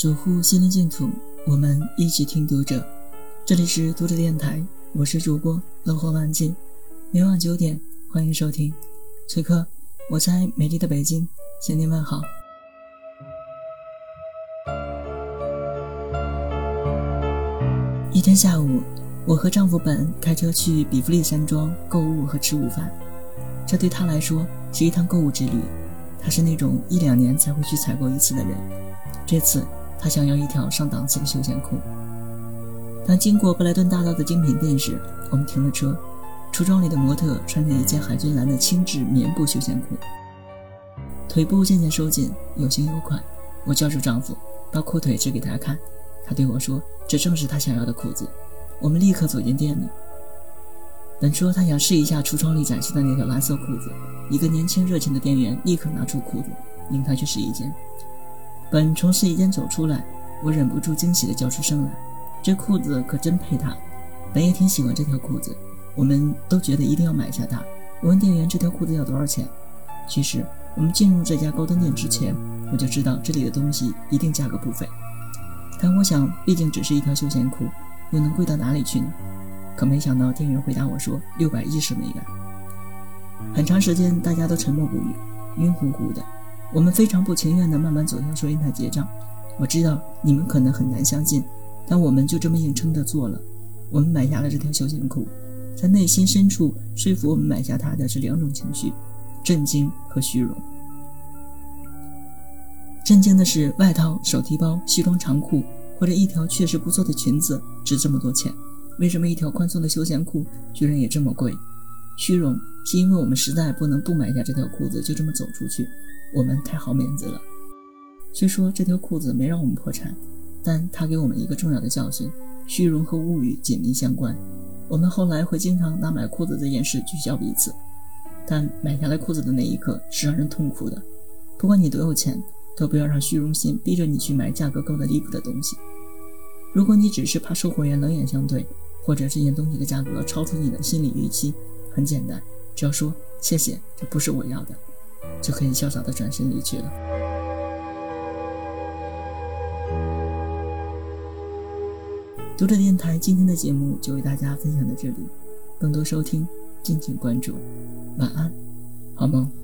守护心灵净土，我们一起听读者。这里是读者电台，我是主播乐活万境。每晚九点，欢迎收听。此刻，我在美丽的北京向您问好。一天下午，我和丈夫本开车去比弗利山庄购物和吃午饭，这对他来说是一趟购物之旅。他是那种一两年才会去采购一次的人。这次他想要一条上档次的休闲裤。当经过布莱顿大道的精品店时，我们停了车。橱窗里的模特穿着一件海军蓝的轻质棉布休闲裤，腿部渐渐收紧，有型有款。我叫住丈夫，把裤腿指给他看。他对我说：“这正是他想要的裤子。”我们立刻走进店里。本说他想试一下橱窗里展示的那条蓝色裤子。一个年轻热情的店员立刻拿出裤子，领他去试衣间。本从试衣间走出来，我忍不住惊喜地叫出声来：“这裤子可真配他！”本也挺喜欢这条裤子，我们都觉得一定要买下它。我问店员：“这条裤子要多少钱？”其实我们进入这家高端店之前，我就知道这里的东西一定价格不菲。但我想，毕竟只是一条休闲裤，又能贵到哪里去呢？可没想到，店员回答我说：“六百一十美元。”很长时间，大家都沉默不语，晕乎乎的。我们非常不情愿地慢慢走向收银台结账。我知道你们可能很难相信，但我们就这么硬撑着做了。我们买下了这条休闲裤，在内心深处说服我们买下它的是两种情绪：震惊和虚荣。震惊的是，外套、手提包、西装长裤或者一条确实不错的裙子值这么多钱，为什么一条宽松的休闲裤居然也这么贵？虚荣是因为我们实在不能不买下这条裤子就这么走出去，我们太好面子了。虽说这条裤子没让我们破产，但它给我们一个重要的教训：虚荣和物欲紧密相关。我们后来会经常拿买裤子这件事取笑彼此，但买下来裤子的那一刻是让人痛苦的。不管你多有钱，都不要让虚荣心逼着你去买价格高的离谱的东西。如果你只是怕售货员冷眼相对，或者这件东西的价格超出你的心理预期，很简单，只要说谢谢，这不是我要的，就可以潇洒的转身离去了。读者电台今天的节目就为大家分享到这里，更多收听敬请关注，晚安，好梦。